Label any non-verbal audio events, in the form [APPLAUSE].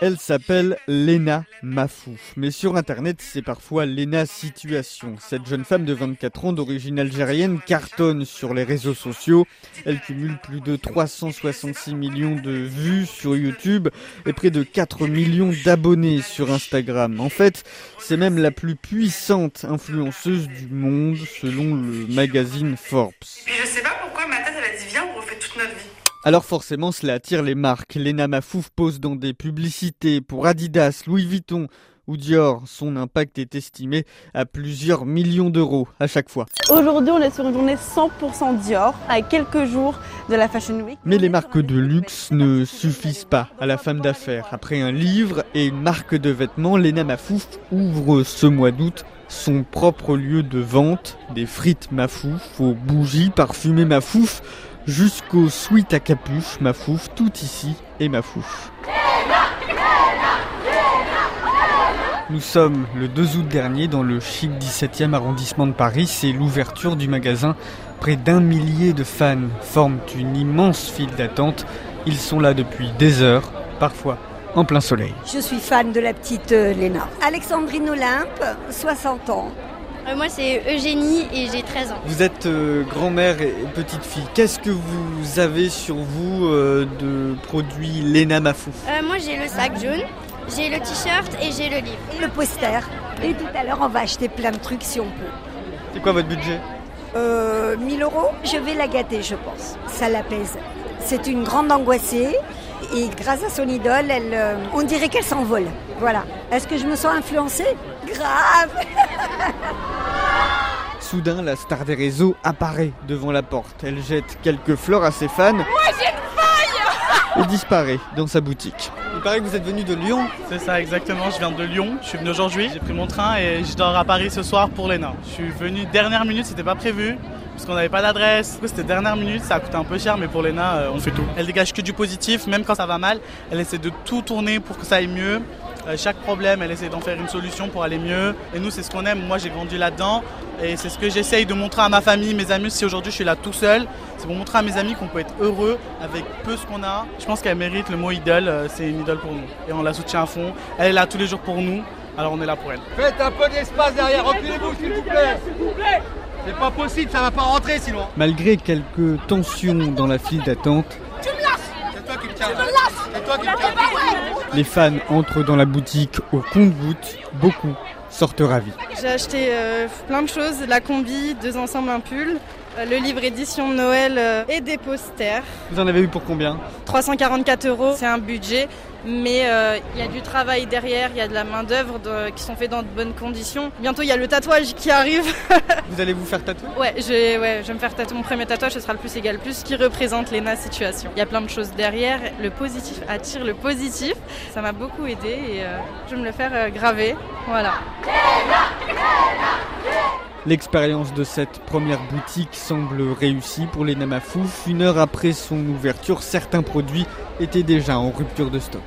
Elle s'appelle Lena Mafouf, mais sur internet c'est parfois Lena Situation. Cette jeune femme de 24 ans d'origine algérienne cartonne sur les réseaux sociaux. Elle cumule plus de 366 millions de vues sur YouTube et près de 4 millions d'abonnés sur Instagram. En fait, c'est même la plus puissante influenceuse du monde selon le magazine Forbes. Puis je sais pas pourquoi ma tête elle a dit viens on refait toute notre vie. Alors forcément, cela attire les marques. Lena Mafouf pose dans des publicités pour Adidas, Louis Vuitton ou Dior. Son impact est estimé à plusieurs millions d'euros à chaque fois. Aujourd'hui, on est sur une journée 100% Dior, à quelques jours de la Fashion Week. Mais les marques de luxe ne suffisent pas à la femme d'affaires. Après un livre et une marque de vêtements, Lena Mafouf ouvre ce mois d'août son propre lieu de vente, des frites Mafouf aux bougies parfumées Mafouf jusqu'aux suites à capuche, Mafouf, tout ici est Mafouf. Nous sommes le 2 août dernier dans le chic 17e arrondissement de Paris. C'est l'ouverture du magasin. Près d'un millier de fans forment une immense file d'attente. Ils sont là depuis des heures, parfois en plein soleil. Je suis fan de la petite euh, Léna. Alexandrine Olympe, 60 ans. Euh, moi, c'est Eugénie et j'ai 13 ans. Vous êtes euh, grand-mère et petite fille. Qu'est-ce que vous avez sur vous euh, de produits Lena Mafouf Euh, moi, j'ai le sac jaune, j'ai le t-shirt et j'ai le livre. Le poster. Et tout à l'heure, on va acheter plein de trucs si on peut. C'est quoi votre budget? Euh, 1000 euros, je vais la gâter, je pense. Ça l'apaise. C'est une grande angoissée. Et grâce à son idole, elle, euh, on dirait qu'elle s'envole. Voilà. Est-ce que je me sens influencée? Grave [LAUGHS] Soudain, la star des réseaux apparaît devant la porte. Elle jette quelques fleurs à ses fans. Et [LAUGHS] disparaît dans sa boutique. Il paraît que vous êtes venu de Lyon. C'est ça exactement, je viens de Lyon, je suis venu aujourd'hui, j'ai pris mon train et je dors à Paris ce soir pour l'ENA. Je suis venu dernière minute, c'était pas prévu, parce qu'on n'avait pas d'adresse. Du coup, C'était dernière minute, ça a coûté un peu cher, mais pour l'ENA, euh, on fait tout. Elle dégage que du positif, même quand ça va mal, elle essaie de tout tourner pour que ça aille mieux. Euh, chaque problème, elle essaie d'en faire une solution pour aller mieux. Et nous, c'est ce qu'on aime. Moi, j'ai grandi là-dedans. Et c'est ce que j'essaye de montrer à ma famille, mes amis. Si aujourd'hui je suis là tout seul, c'est pour montrer à mes amis qu'on peut être heureux avec peu ce qu'on a. Je pense qu'elle mérite le mot idole. euh, C'est une idole pour nous. Et on la soutient à fond. Elle est là tous les jours pour nous. Alors on est là pour elle. Faites un peu d'espace derrière, reculez-vous s'il vous plaît. C'est pas possible, ça va pas rentrer sinon. Malgré quelques tensions dans la file d'attente, C'est toi qui me tiens. C'est toi qui me tiens. Les fans entrent dans la boutique au compte-gouttes. Beaucoup sortent ravis. J'ai acheté euh, plein de choses, la combi, deux ensembles, un pull, le livre édition de Noël euh, et des posters. Vous en avez eu pour combien 344 euros, c'est un budget, mais euh, il y a du travail derrière, il y a de la main d'œuvre de- qui sont faits dans de bonnes conditions. Bientôt il y a le tatouage qui arrive. [LAUGHS] Vous allez vous faire tatouer? Ouais, je vais, ouais, je vais me faire tatouer mon premier tatouage, ce sera le plus égal plus, qui représente l'ENA situation. Il y a plein de choses derrière, le positif attire le positif. Ça m'a beaucoup aidé et euh, je vais me le faire euh, graver. Voilà. L'expérience de cette première boutique semble réussie pour les Namafouf. Une heure après son ouverture, certains produits étaient déjà en rupture de stock.